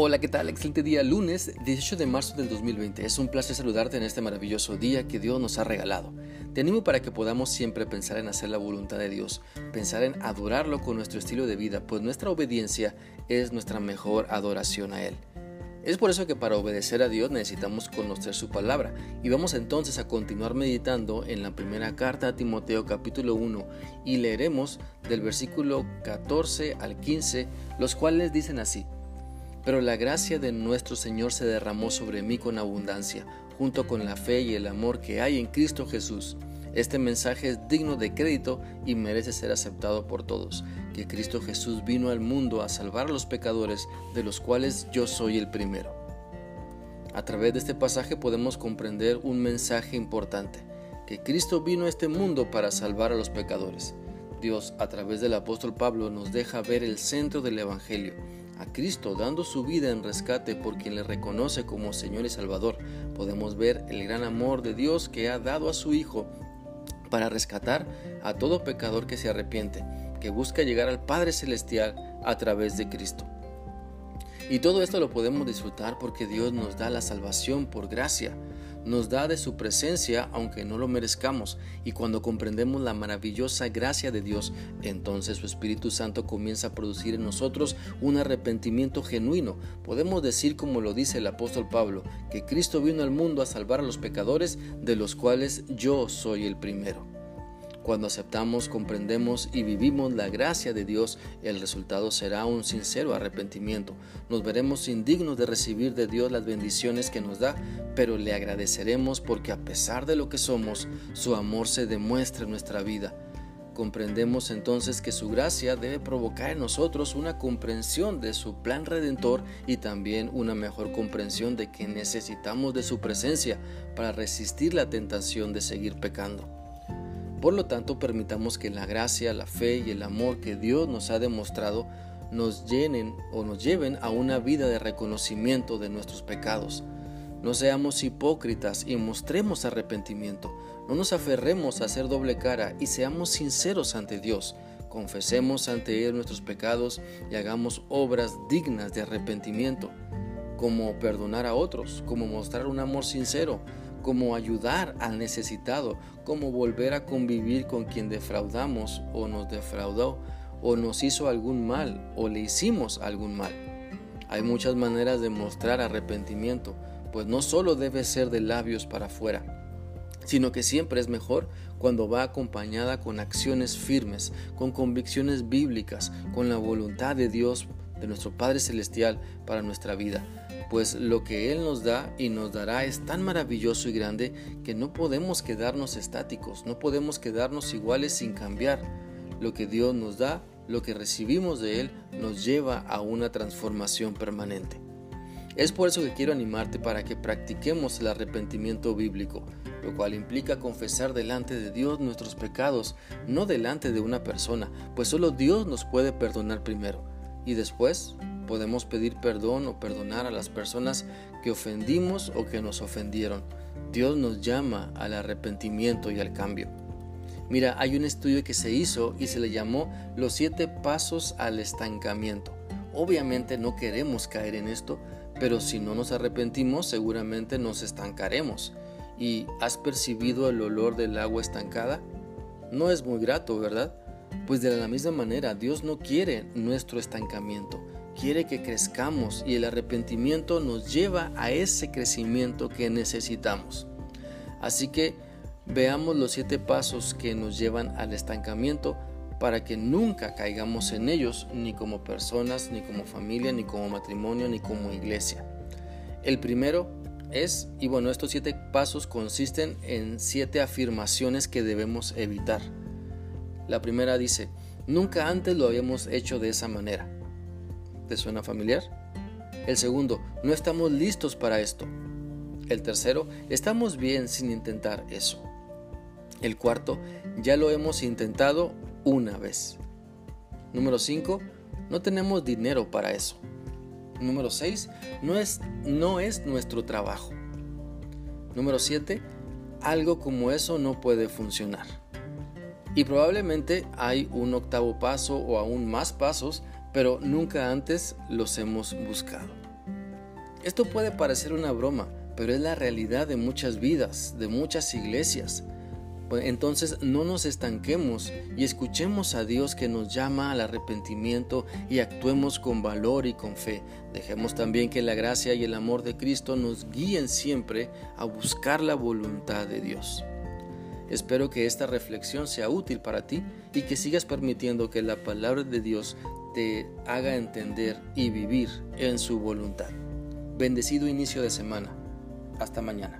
Hola, ¿qué tal? Excelente día, lunes 18 de marzo del 2020. Es un placer saludarte en este maravilloso día que Dios nos ha regalado. Te animo para que podamos siempre pensar en hacer la voluntad de Dios, pensar en adorarlo con nuestro estilo de vida, pues nuestra obediencia es nuestra mejor adoración a Él. Es por eso que para obedecer a Dios necesitamos conocer su palabra y vamos entonces a continuar meditando en la primera carta a Timoteo capítulo 1 y leeremos del versículo 14 al 15, los cuales dicen así. Pero la gracia de nuestro Señor se derramó sobre mí con abundancia, junto con la fe y el amor que hay en Cristo Jesús. Este mensaje es digno de crédito y merece ser aceptado por todos, que Cristo Jesús vino al mundo a salvar a los pecadores, de los cuales yo soy el primero. A través de este pasaje podemos comprender un mensaje importante, que Cristo vino a este mundo para salvar a los pecadores. Dios, a través del apóstol Pablo, nos deja ver el centro del Evangelio, a Cristo dando su vida en rescate por quien le reconoce como Señor y Salvador, podemos ver el gran amor de Dios que ha dado a su Hijo para rescatar a todo pecador que se arrepiente, que busca llegar al Padre Celestial a través de Cristo. Y todo esto lo podemos disfrutar porque Dios nos da la salvación por gracia nos da de su presencia aunque no lo merezcamos y cuando comprendemos la maravillosa gracia de Dios, entonces su Espíritu Santo comienza a producir en nosotros un arrepentimiento genuino. Podemos decir como lo dice el apóstol Pablo, que Cristo vino al mundo a salvar a los pecadores de los cuales yo soy el primero. Cuando aceptamos, comprendemos y vivimos la gracia de Dios, el resultado será un sincero arrepentimiento. Nos veremos indignos de recibir de Dios las bendiciones que nos da, pero le agradeceremos porque a pesar de lo que somos, su amor se demuestra en nuestra vida. Comprendemos entonces que su gracia debe provocar en nosotros una comprensión de su plan redentor y también una mejor comprensión de que necesitamos de su presencia para resistir la tentación de seguir pecando. Por lo tanto, permitamos que la gracia, la fe y el amor que Dios nos ha demostrado nos llenen o nos lleven a una vida de reconocimiento de nuestros pecados. No seamos hipócritas y mostremos arrepentimiento. No nos aferremos a hacer doble cara y seamos sinceros ante Dios. Confesemos ante Él nuestros pecados y hagamos obras dignas de arrepentimiento, como perdonar a otros, como mostrar un amor sincero, como ayudar al necesitado, como volver a convivir con quien defraudamos o nos defraudó o nos hizo algún mal o le hicimos algún mal. Hay muchas maneras de mostrar arrepentimiento, pues no solo debe ser de labios para afuera, sino que siempre es mejor cuando va acompañada con acciones firmes, con convicciones bíblicas, con la voluntad de Dios, de nuestro Padre Celestial para nuestra vida pues lo que Él nos da y nos dará es tan maravilloso y grande que no podemos quedarnos estáticos, no podemos quedarnos iguales sin cambiar. Lo que Dios nos da, lo que recibimos de Él, nos lleva a una transformación permanente. Es por eso que quiero animarte para que practiquemos el arrepentimiento bíblico, lo cual implica confesar delante de Dios nuestros pecados, no delante de una persona, pues solo Dios nos puede perdonar primero, y después podemos pedir perdón o perdonar a las personas que ofendimos o que nos ofendieron. Dios nos llama al arrepentimiento y al cambio. Mira, hay un estudio que se hizo y se le llamó los siete pasos al estancamiento. Obviamente no queremos caer en esto, pero si no nos arrepentimos seguramente nos estancaremos. ¿Y has percibido el olor del agua estancada? No es muy grato, ¿verdad? Pues de la misma manera Dios no quiere nuestro estancamiento quiere que crezcamos y el arrepentimiento nos lleva a ese crecimiento que necesitamos. Así que veamos los siete pasos que nos llevan al estancamiento para que nunca caigamos en ellos, ni como personas, ni como familia, ni como matrimonio, ni como iglesia. El primero es, y bueno, estos siete pasos consisten en siete afirmaciones que debemos evitar. La primera dice, nunca antes lo habíamos hecho de esa manera. ¿Te suena familiar? El segundo, no estamos listos para esto. El tercero, estamos bien sin intentar eso. El cuarto, ya lo hemos intentado una vez. Número 5, no tenemos dinero para eso. Número 6, no es, no es nuestro trabajo. Número 7, algo como eso no puede funcionar. Y probablemente hay un octavo paso o aún más pasos pero nunca antes los hemos buscado. Esto puede parecer una broma, pero es la realidad de muchas vidas, de muchas iglesias. Pues entonces no nos estanquemos y escuchemos a Dios que nos llama al arrepentimiento y actuemos con valor y con fe. Dejemos también que la gracia y el amor de Cristo nos guíen siempre a buscar la voluntad de Dios. Espero que esta reflexión sea útil para ti y que sigas permitiendo que la palabra de Dios te haga entender y vivir en su voluntad. Bendecido inicio de semana. Hasta mañana.